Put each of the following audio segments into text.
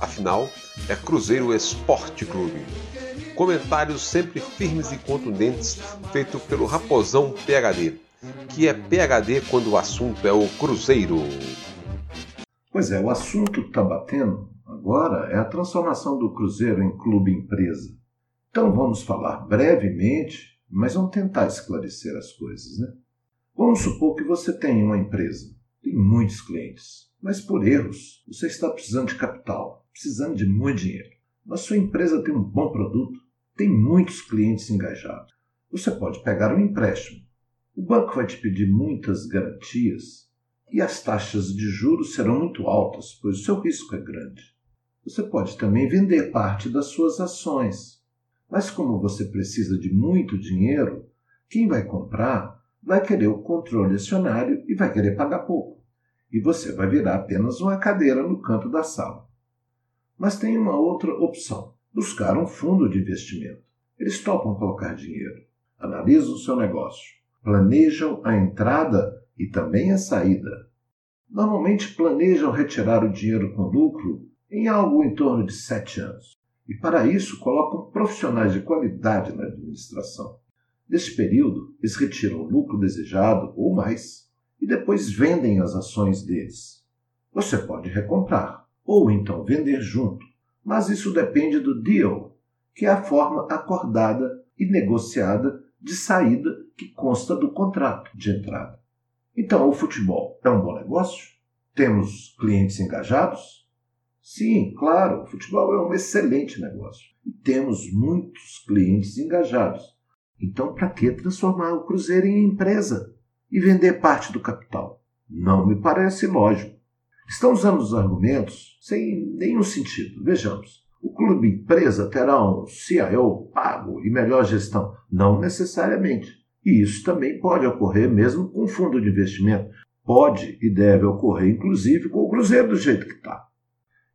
Afinal, é Cruzeiro Esporte Clube Comentários sempre firmes e contundentes, feito pelo Raposão PHD, que é PHD quando o assunto é o Cruzeiro. Pois é, o assunto que está batendo agora é a transformação do Cruzeiro em clube empresa. Então vamos falar brevemente, mas vamos tentar esclarecer as coisas, né? Vamos supor que você tem uma empresa, tem muitos clientes, mas por erros você está precisando de capital, precisando de muito dinheiro. Mas sua empresa tem um bom produto, tem muitos clientes engajados. Você pode pegar um empréstimo. O banco vai te pedir muitas garantias e as taxas de juros serão muito altas, pois o seu risco é grande. Você pode também vender parte das suas ações. Mas como você precisa de muito dinheiro, quem vai comprar vai querer o controle acionário e vai querer pagar pouco. E você vai virar apenas uma cadeira no canto da sala. Mas tem uma outra opção buscar um fundo de investimento. Eles topam colocar dinheiro, analisam o seu negócio, planejam a entrada e também a saída. Normalmente planejam retirar o dinheiro com lucro em algo em torno de sete anos. E para isso colocam profissionais de qualidade na administração. Nesse período, eles retiram o lucro desejado ou mais e depois vendem as ações deles. Você pode recomprar ou então vender junto mas isso depende do deal, que é a forma acordada e negociada de saída que consta do contrato de entrada. Então, o futebol é um bom negócio? Temos clientes engajados? Sim, claro, o futebol é um excelente negócio e temos muitos clientes engajados. Então, para que transformar o Cruzeiro em empresa e vender parte do capital? Não me parece lógico. Estão usando os argumentos sem nenhum sentido. Vejamos. O clube empresa terá um CIO pago e melhor gestão? Não necessariamente. E isso também pode ocorrer mesmo com fundo de investimento. Pode e deve ocorrer, inclusive, com o Cruzeiro do jeito que está.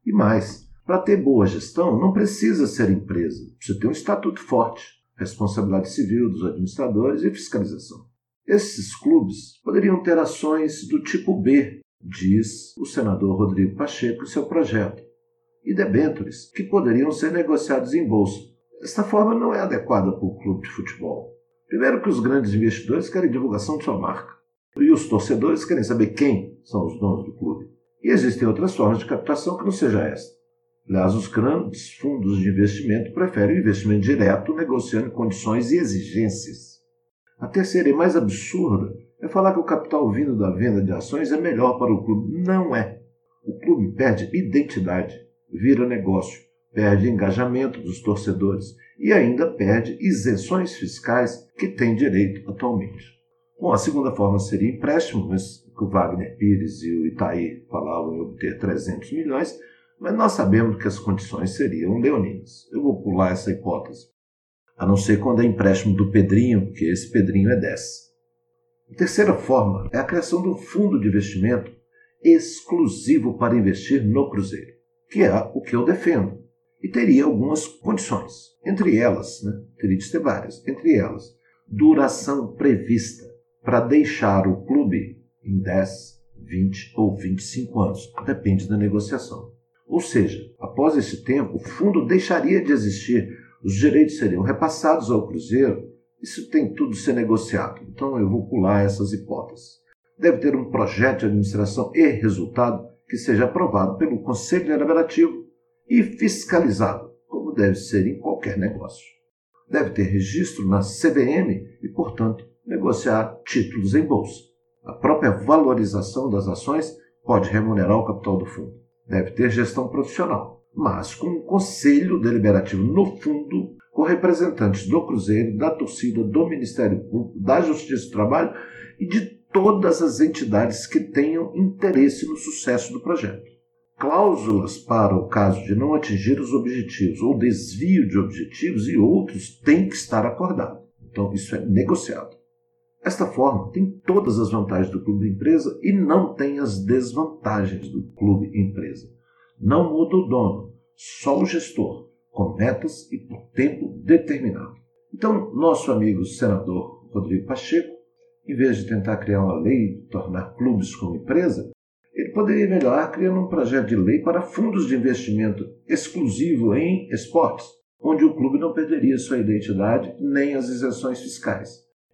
E mais, para ter boa gestão, não precisa ser empresa. Precisa ter um estatuto forte, responsabilidade civil dos administradores e fiscalização. Esses clubes poderiam ter ações do tipo B, diz o senador Rodrigo Pacheco em seu projeto, e debêntures que poderiam ser negociados em bolsa. Esta forma não é adequada para o clube de futebol. Primeiro que os grandes investidores querem divulgação de sua marca, e os torcedores querem saber quem são os donos do clube. E existem outras formas de captação que não seja esta. Aliás, os grandes fundos de investimento preferem o investimento direto, negociando condições e exigências. A terceira e mais absurda é falar que o capital vindo da venda de ações é melhor para o clube. Não é. O clube perde identidade, vira negócio, perde engajamento dos torcedores e ainda perde isenções fiscais que tem direito atualmente. Bom, a segunda forma seria empréstimo, mas que o Wagner Pires e o Itaí falavam em obter 300 milhões, mas nós sabemos que as condições seriam leoninas. Eu vou pular essa hipótese. A não ser quando é empréstimo do Pedrinho, porque esse Pedrinho é 10. A terceira forma é a criação de um fundo de investimento exclusivo para investir no Cruzeiro, que é o que eu defendo. E teria algumas condições. Entre elas, né, teria de ter várias, entre elas, duração prevista para deixar o clube em 10, 20 ou 25 anos, depende da negociação. Ou seja, após esse tempo, o fundo deixaria de existir, os direitos seriam repassados ao Cruzeiro isso tem tudo ser negociado, então eu vou pular essas hipóteses. Deve ter um projeto de administração e resultado que seja aprovado pelo Conselho Deliberativo e fiscalizado, como deve ser em qualquer negócio. Deve ter registro na CVM e, portanto, negociar títulos em bolsa. A própria valorização das ações pode remunerar o capital do fundo. Deve ter gestão profissional, mas com um conselho deliberativo no fundo com representantes do Cruzeiro, da torcida, do Ministério Público, da Justiça do Trabalho e de todas as entidades que tenham interesse no sucesso do projeto. Cláusulas para o caso de não atingir os objetivos ou desvio de objetivos e outros têm que estar acordados. Então, isso é negociado. Esta forma tem todas as vantagens do clube empresa e não tem as desvantagens do clube empresa. Não muda o dono, só o gestor, com metas e por tempo determinado. Então, nosso amigo senador Rodrigo Pacheco, em vez de tentar criar uma lei e tornar clubes como empresa, ele poderia melhorar criando um projeto de lei para fundos de investimento exclusivo em esportes, onde o clube não perderia sua identidade nem as isenções fiscais.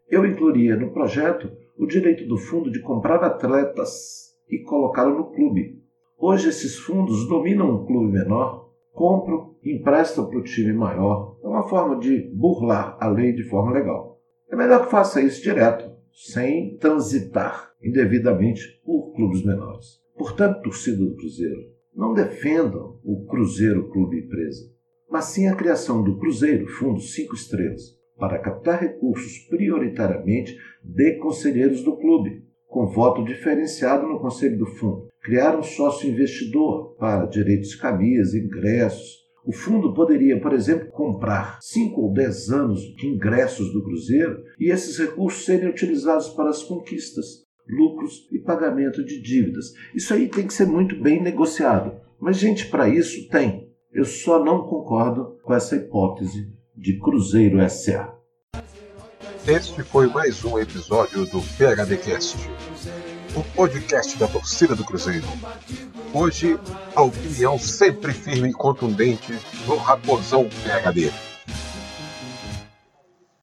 Eu incluiria no projeto o direito do fundo de comprar atletas e colocá-lo no clube. Hoje esses fundos dominam um clube menor, compram emprestam para o time maior. É uma forma de burlar a lei de forma legal. É melhor que faça isso direto, sem transitar indevidamente por clubes menores. Portanto, torcida do Cruzeiro, não defendam o Cruzeiro Clube Empresa, mas sim a criação do Cruzeiro Fundo 5 Estrelas, para captar recursos prioritariamente de conselheiros do clube, com voto diferenciado no conselho do fundo. Criar um sócio investidor para direitos de camisa, ingressos. O fundo poderia, por exemplo, comprar 5 ou 10 anos de ingressos do Cruzeiro e esses recursos serem utilizados para as conquistas, lucros e pagamento de dívidas. Isso aí tem que ser muito bem negociado. Mas, gente, para isso tem. Eu só não concordo com essa hipótese de Cruzeiro S.A. Este foi mais um episódio do PHDcast, o podcast da torcida do Cruzeiro. Hoje, a opinião sempre firme e contundente do Raposão PHD.